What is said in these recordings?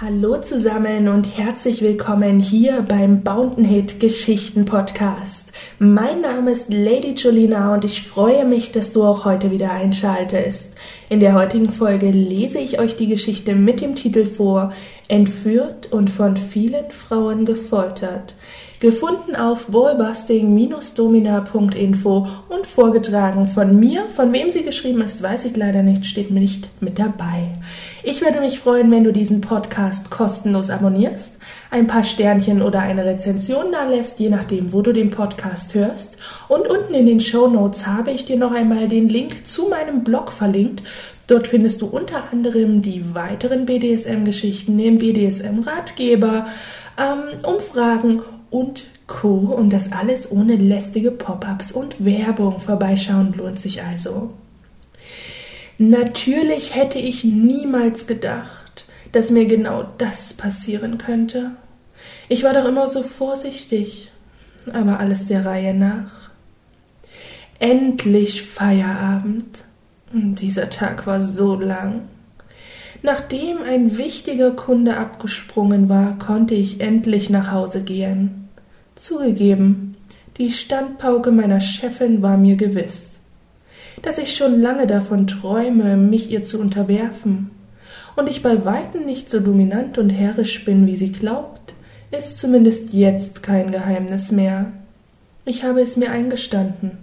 Hallo zusammen und herzlich willkommen hier beim Bountenhit Geschichten Podcast. Mein Name ist Lady Julina und ich freue mich, dass du auch heute wieder einschaltest. In der heutigen Folge lese ich euch die Geschichte mit dem Titel vor Entführt und von vielen Frauen gefoltert. Gefunden auf ballbusting-domina.info und vorgetragen von mir. Von wem sie geschrieben ist, weiß ich leider nicht, steht mir nicht mit dabei. Ich würde mich freuen, wenn du diesen Podcast kostenlos abonnierst, ein paar Sternchen oder eine Rezension da lässt, je nachdem, wo du den Podcast hörst. Und unten in den Show Notes habe ich dir noch einmal den Link zu meinem Blog verlinkt. Dort findest du unter anderem die weiteren BDSM-Geschichten, den BDSM-Ratgeber, ähm, Umfragen und Co. Und das alles ohne lästige Pop-ups und Werbung. Vorbeischauen lohnt sich also. Natürlich hätte ich niemals gedacht, dass mir genau das passieren könnte. Ich war doch immer so vorsichtig, aber alles der Reihe nach. Endlich Feierabend. Dieser Tag war so lang. Nachdem ein wichtiger Kunde abgesprungen war, konnte ich endlich nach Hause gehen. Zugegeben, die Standpauke meiner Chefin war mir gewiss, dass ich schon lange davon träume, mich ihr zu unterwerfen, und ich bei weitem nicht so dominant und herrisch bin, wie sie glaubt, ist zumindest jetzt kein Geheimnis mehr. Ich habe es mir eingestanden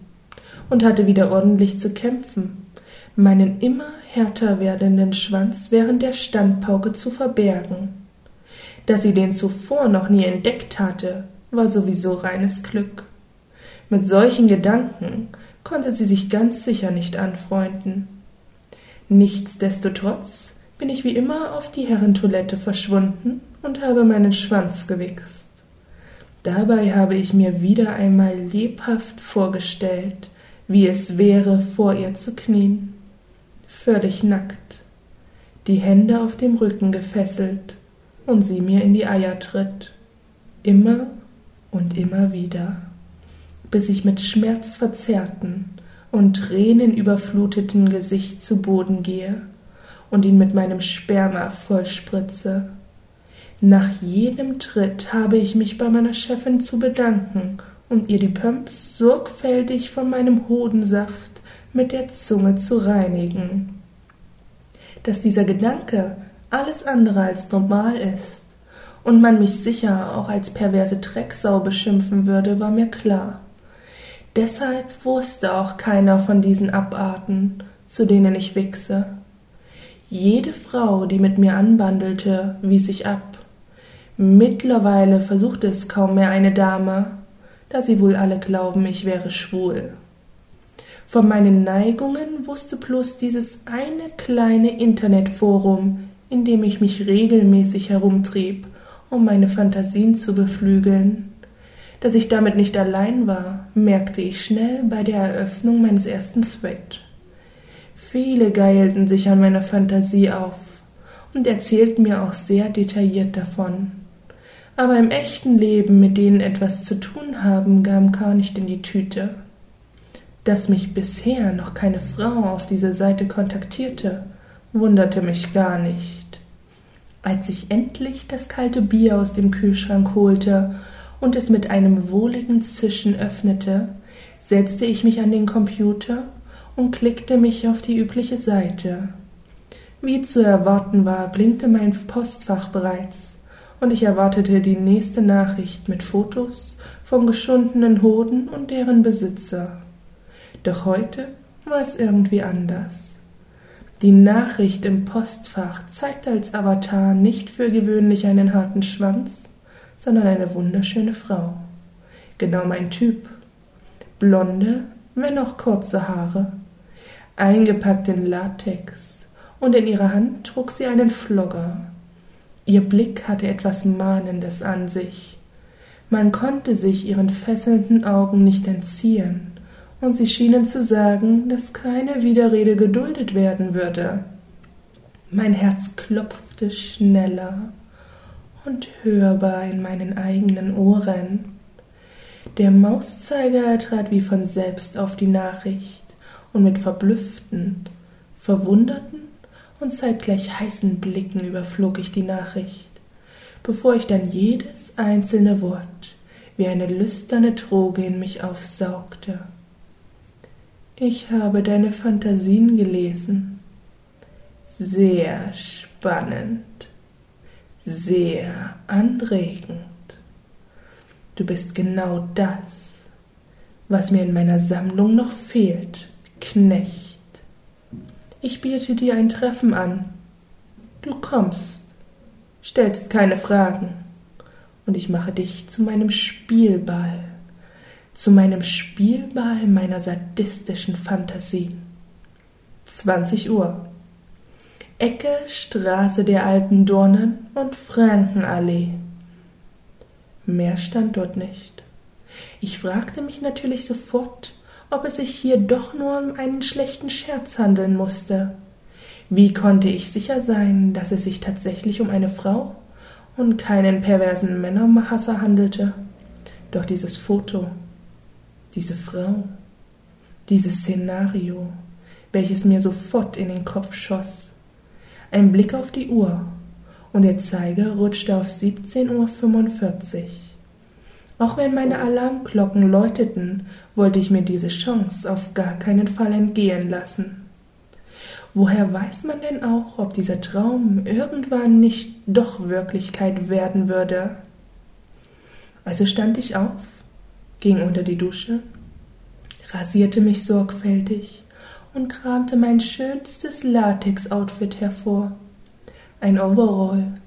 und hatte wieder ordentlich zu kämpfen, meinen immer härter werdenden Schwanz während der Standpauke zu verbergen. Dass sie den zuvor noch nie entdeckt hatte, war sowieso reines Glück. Mit solchen Gedanken konnte sie sich ganz sicher nicht anfreunden. Nichtsdestotrotz bin ich wie immer auf die Herrentoilette verschwunden und habe meinen Schwanz gewichst. Dabei habe ich mir wieder einmal lebhaft vorgestellt, wie es wäre, vor ihr zu knien, völlig nackt, die Hände auf dem Rücken gefesselt und sie mir in die Eier tritt, immer und immer wieder, bis ich mit schmerzverzerrten und tränenüberfluteten Gesicht zu Boden gehe und ihn mit meinem Sperma vollspritze. Nach jedem Tritt habe ich mich bei meiner Chefin zu bedanken und ihr die Pumps sorgfältig von meinem Hodensaft mit der Zunge zu reinigen. Dass dieser Gedanke alles andere als normal ist, und man mich sicher auch als perverse Drecksau beschimpfen würde, war mir klar. Deshalb wusste auch keiner von diesen Abarten, zu denen ich wichse. Jede Frau, die mit mir anbandelte, wies ich ab. Mittlerweile versuchte es kaum mehr eine Dame, da sie wohl alle glauben, ich wäre schwul. Von meinen Neigungen wusste bloß dieses eine kleine Internetforum, in dem ich mich regelmäßig herumtrieb um meine Fantasien zu beflügeln. Dass ich damit nicht allein war, merkte ich schnell bei der Eröffnung meines ersten Thread. Viele geilten sich an meiner Fantasie auf und erzählten mir auch sehr detailliert davon. Aber im echten Leben mit denen etwas zu tun haben, kam gar nicht in die Tüte. Dass mich bisher noch keine Frau auf dieser Seite kontaktierte, wunderte mich gar nicht. Als ich endlich das kalte Bier aus dem Kühlschrank holte und es mit einem wohligen Zischen öffnete, setzte ich mich an den Computer und klickte mich auf die übliche Seite. Wie zu erwarten war, blinkte mein Postfach bereits, und ich erwartete die nächste Nachricht mit Fotos von geschundenen Hoden und deren Besitzer. Doch heute war es irgendwie anders. Die Nachricht im Postfach zeigte als Avatar nicht für gewöhnlich einen harten Schwanz, sondern eine wunderschöne Frau. Genau mein Typ. Blonde, wenn auch kurze Haare, eingepackt in Latex, und in ihrer Hand trug sie einen Flogger. Ihr Blick hatte etwas Mahnendes an sich. Man konnte sich ihren fesselnden Augen nicht entziehen und sie schienen zu sagen, dass keine Widerrede geduldet werden würde. Mein Herz klopfte schneller und hörbar in meinen eigenen Ohren. Der Mauszeiger trat wie von selbst auf die Nachricht, und mit verblüffend, Verwunderten und zeitgleich heißen Blicken überflog ich die Nachricht, bevor ich dann jedes einzelne Wort wie eine lüsterne Droge in mich aufsaugte. Ich habe deine Fantasien gelesen. Sehr spannend, sehr anregend. Du bist genau das, was mir in meiner Sammlung noch fehlt, Knecht. Ich biete dir ein Treffen an. Du kommst, stellst keine Fragen, und ich mache dich zu meinem Spielball zu meinem Spielball meiner sadistischen Fantasien. 20 Uhr. Ecke Straße der alten Dornen und Frankenallee. Mehr stand dort nicht. Ich fragte mich natürlich sofort, ob es sich hier doch nur um einen schlechten Scherz handeln musste. Wie konnte ich sicher sein, dass es sich tatsächlich um eine Frau und keinen perversen Männerhasser handelte? Doch dieses Foto, diese Frau, dieses Szenario, welches mir sofort in den Kopf schoss. Ein Blick auf die Uhr, und der Zeiger rutschte auf 17.45 Uhr. Auch wenn meine Alarmglocken läuteten, wollte ich mir diese Chance auf gar keinen Fall entgehen lassen. Woher weiß man denn auch, ob dieser Traum irgendwann nicht doch Wirklichkeit werden würde? Also stand ich auf ging unter die Dusche, rasierte mich sorgfältig und kramte mein schönstes Latex-Outfit hervor. Ein Overall,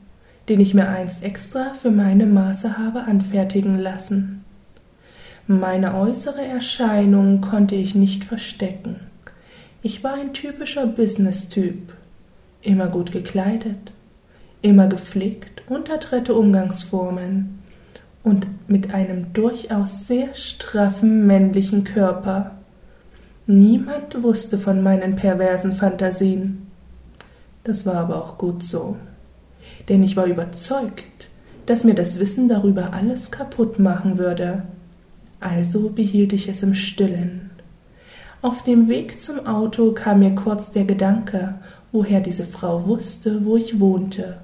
den ich mir einst extra für meine Maße habe anfertigen lassen. Meine äußere Erscheinung konnte ich nicht verstecken. Ich war ein typischer Business-Typ, immer gut gekleidet, immer gepflegt und adrette Umgangsformen, und mit einem durchaus sehr straffen männlichen Körper. Niemand wusste von meinen perversen Fantasien. Das war aber auch gut so, denn ich war überzeugt, dass mir das Wissen darüber alles kaputt machen würde. Also behielt ich es im stillen. Auf dem Weg zum Auto kam mir kurz der Gedanke, woher diese Frau wusste, wo ich wohnte,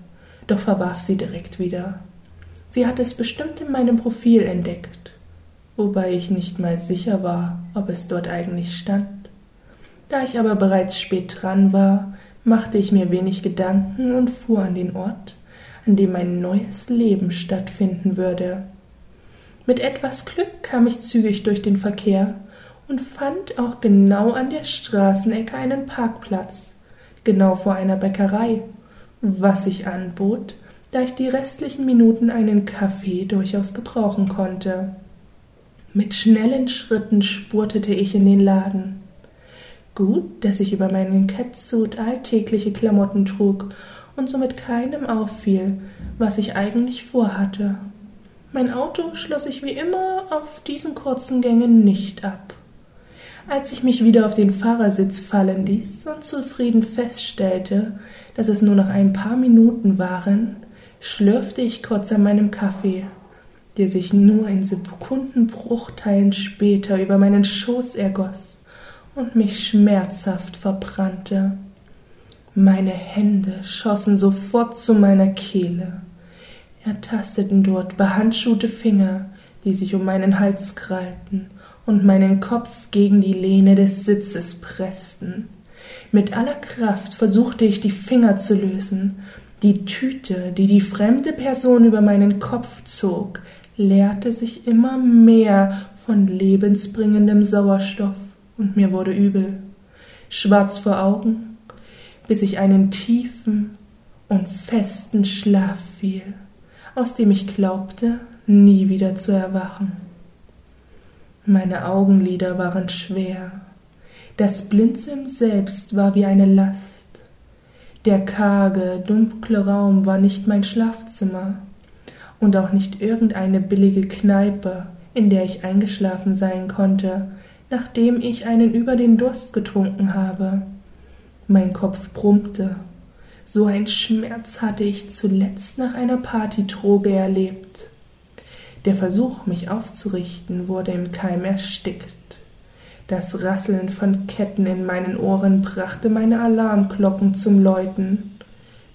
doch verwarf sie direkt wieder. Sie hat es bestimmt in meinem Profil entdeckt, wobei ich nicht mal sicher war, ob es dort eigentlich stand. Da ich aber bereits spät dran war, machte ich mir wenig Gedanken und fuhr an den Ort, an dem mein neues Leben stattfinden würde. Mit etwas Glück kam ich zügig durch den Verkehr und fand auch genau an der Straßenecke einen Parkplatz, genau vor einer Bäckerei, was sich anbot, da ich die restlichen Minuten einen Kaffee durchaus gebrauchen konnte. Mit schnellen Schritten spurtete ich in den Laden. Gut, dass ich über meinen Catsuit alltägliche Klamotten trug und somit keinem auffiel, was ich eigentlich vorhatte. Mein Auto schloss ich wie immer auf diesen kurzen Gängen nicht ab. Als ich mich wieder auf den Fahrersitz fallen ließ und zufrieden feststellte, dass es nur noch ein paar Minuten waren, schlürfte ich kurz an meinem Kaffee, der sich nur in Sekundenbruchteilen später über meinen Schoß ergoss und mich schmerzhaft verbrannte. Meine Hände schossen sofort zu meiner Kehle, ertasteten dort behandschuhte Finger, die sich um meinen Hals krallten und meinen Kopf gegen die Lehne des Sitzes pressten. Mit aller Kraft versuchte ich die Finger zu lösen, die Tüte, die die fremde Person über meinen Kopf zog, leerte sich immer mehr von lebensbringendem Sauerstoff, und mir wurde übel, schwarz vor Augen, bis ich einen tiefen und festen Schlaf fiel, aus dem ich glaubte, nie wieder zu erwachen. Meine Augenlider waren schwer, das Blinzeln selbst war wie eine Last, der karge, dunkle Raum war nicht mein Schlafzimmer und auch nicht irgendeine billige Kneipe, in der ich eingeschlafen sein konnte, nachdem ich einen über den Durst getrunken habe. Mein Kopf brummte. So ein Schmerz hatte ich zuletzt nach einer Partydroge erlebt. Der Versuch, mich aufzurichten, wurde im Keim erstickt. Das Rasseln von Ketten in meinen Ohren brachte meine Alarmglocken zum Läuten.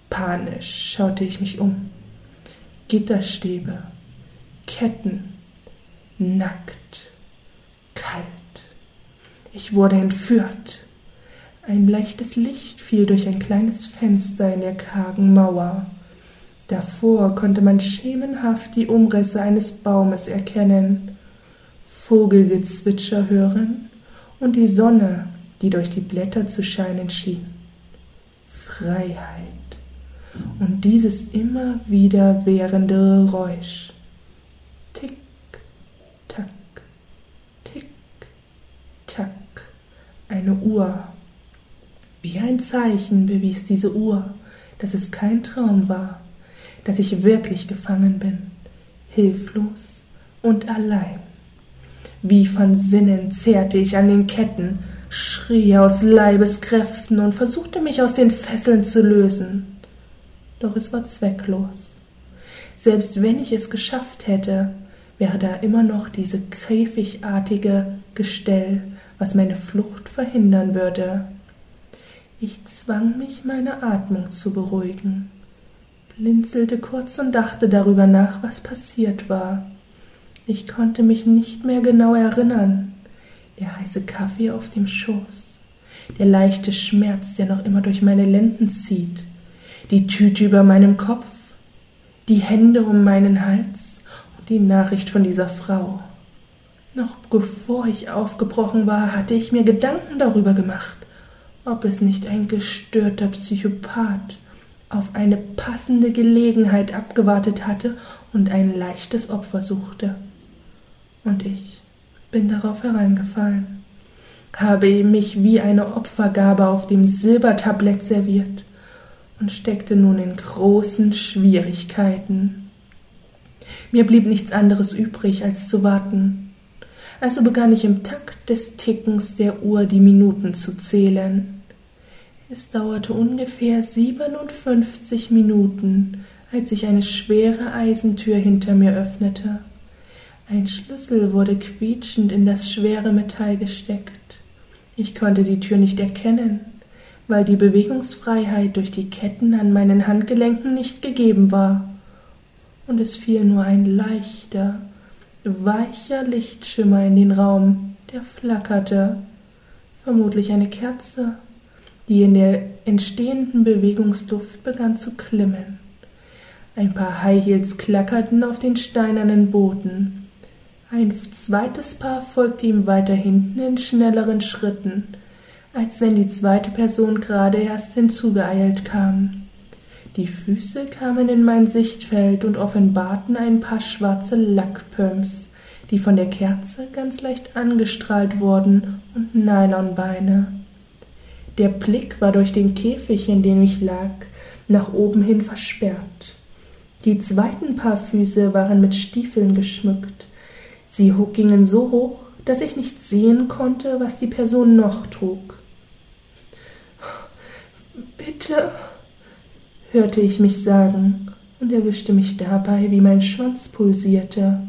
Panisch schaute ich mich um. Gitterstäbe, Ketten, nackt, kalt. Ich wurde entführt. Ein leichtes Licht fiel durch ein kleines Fenster in der kargen Mauer. Davor konnte man schemenhaft die Umrisse eines Baumes erkennen, Vogelgezwitscher hören und die Sonne, die durch die Blätter zu scheinen schien. Freiheit und dieses immer wieder währende Geräusch. Tick, tack, tick, tack, eine Uhr. Wie ein Zeichen bewies diese Uhr, dass es kein Traum war, dass ich wirklich gefangen bin, hilflos und allein. Wie von Sinnen zehrte ich an den Ketten, schrie aus Leibeskräften und versuchte mich aus den Fesseln zu lösen doch es war zwecklos. Selbst wenn ich es geschafft hätte, wäre da immer noch diese käfigartige Gestell, was meine Flucht verhindern würde. Ich zwang mich, meine Atmung zu beruhigen, blinzelte kurz und dachte darüber nach, was passiert war. Ich konnte mich nicht mehr genau erinnern. Der heiße Kaffee auf dem Schoß, der leichte Schmerz, der noch immer durch meine Lenden zieht, die Tüte über meinem Kopf, die Hände um meinen Hals und die Nachricht von dieser Frau. Noch bevor ich aufgebrochen war, hatte ich mir Gedanken darüber gemacht, ob es nicht ein gestörter Psychopath auf eine passende Gelegenheit abgewartet hatte und ein leichtes Opfer suchte. Und ich bin darauf hereingefallen, habe mich wie eine Opfergabe auf dem Silbertablett serviert und steckte nun in großen Schwierigkeiten. Mir blieb nichts anderes übrig, als zu warten. Also begann ich im Takt des Tickens der Uhr die Minuten zu zählen. Es dauerte ungefähr siebenundfünfzig Minuten, als sich eine schwere Eisentür hinter mir öffnete. Ein Schlüssel wurde quietschend in das schwere Metall gesteckt. Ich konnte die Tür nicht erkennen weil die Bewegungsfreiheit durch die Ketten an meinen Handgelenken nicht gegeben war, und es fiel nur ein leichter, weicher Lichtschimmer in den Raum, der flackerte, vermutlich eine Kerze, die in der entstehenden Bewegungsluft begann zu klimmen. Ein paar High Heels klackerten auf den steinernen Boden. Ein zweites Paar folgte ihm weiter hinten in schnelleren Schritten, als wenn die zweite Person gerade erst hinzugeeilt kam. Die Füße kamen in mein Sichtfeld und offenbarten ein paar schwarze Lackpumps, die von der Kerze ganz leicht angestrahlt wurden, und Nylonbeine. Der Blick war durch den Käfig, in dem ich lag, nach oben hin versperrt. Die zweiten paar Füße waren mit Stiefeln geschmückt. Sie gingen so hoch, dass ich nicht sehen konnte, was die Person noch trug. Bitte, hörte ich mich sagen und erwischte mich dabei, wie mein Schwanz pulsierte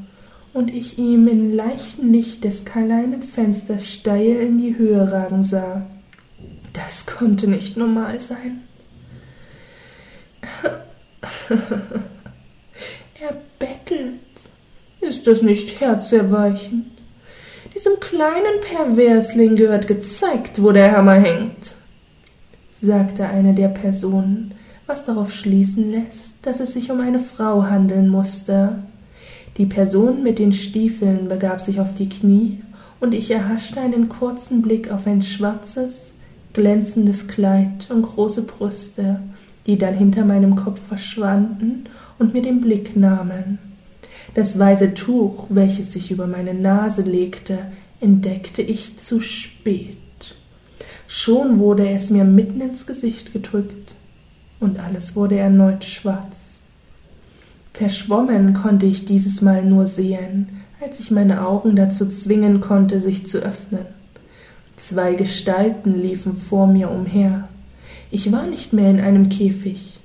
und ich ihm im leichten Licht des kleinen Fensters steil in die Höhe ragen sah. Das konnte nicht normal sein. er bettelt. Ist das nicht herzerweichend? Diesem kleinen Perversling gehört gezeigt, wo der Hammer hängt sagte eine der Personen, was darauf schließen lässt, dass es sich um eine Frau handeln musste. Die Person mit den Stiefeln begab sich auf die Knie, und ich erhaschte einen kurzen Blick auf ein schwarzes, glänzendes Kleid und große Brüste, die dann hinter meinem Kopf verschwanden und mir den Blick nahmen. Das weiße Tuch, welches sich über meine Nase legte, entdeckte ich zu spät. Schon wurde es mir mitten ins Gesicht gedrückt, und alles wurde erneut schwarz. Verschwommen konnte ich dieses Mal nur sehen, als ich meine Augen dazu zwingen konnte, sich zu öffnen. Zwei Gestalten liefen vor mir umher. Ich war nicht mehr in einem Käfig,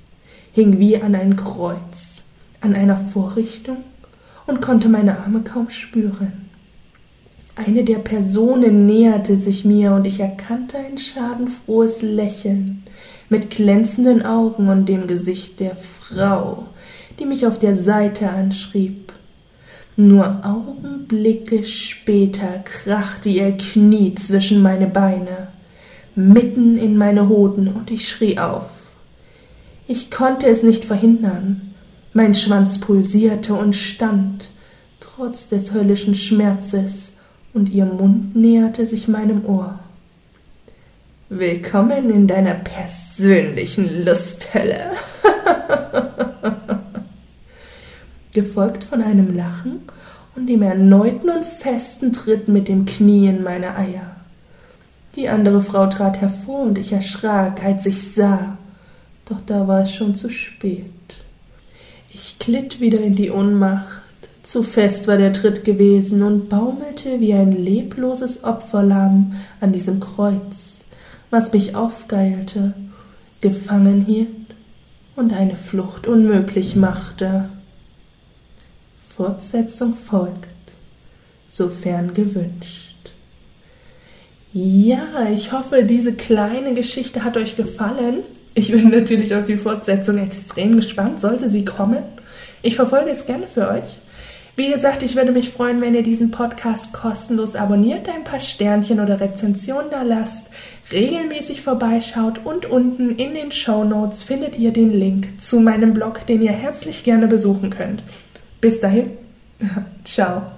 hing wie an ein Kreuz, an einer Vorrichtung und konnte meine Arme kaum spüren. Eine der Personen näherte sich mir und ich erkannte ein schadenfrohes Lächeln mit glänzenden Augen und dem Gesicht der Frau, die mich auf der Seite anschrieb. Nur Augenblicke später krachte ihr Knie zwischen meine Beine, mitten in meine Hoden, und ich schrie auf. Ich konnte es nicht verhindern. Mein Schwanz pulsierte und stand, trotz des höllischen Schmerzes, und ihr Mund näherte sich meinem Ohr. Willkommen in deiner persönlichen Lusthölle. Gefolgt von einem Lachen und dem erneuten und festen Tritt mit dem Knie in meine Eier. Die andere Frau trat hervor und ich erschrak, als ich sah, doch da war es schon zu spät. Ich glitt wieder in die Ohnmacht, zu fest war der Tritt gewesen und baumelte wie ein lebloses Opferlamm an diesem Kreuz, was mich aufgeilte, gefangen hielt und eine Flucht unmöglich machte. Fortsetzung folgt, sofern gewünscht. Ja, ich hoffe, diese kleine Geschichte hat euch gefallen. Ich bin natürlich auf die Fortsetzung extrem gespannt, sollte sie kommen. Ich verfolge es gerne für euch. Wie gesagt, ich würde mich freuen, wenn ihr diesen Podcast kostenlos abonniert, ein paar Sternchen oder Rezensionen da lasst, regelmäßig vorbeischaut und unten in den Show Notes findet ihr den Link zu meinem Blog, den ihr herzlich gerne besuchen könnt. Bis dahin, ciao.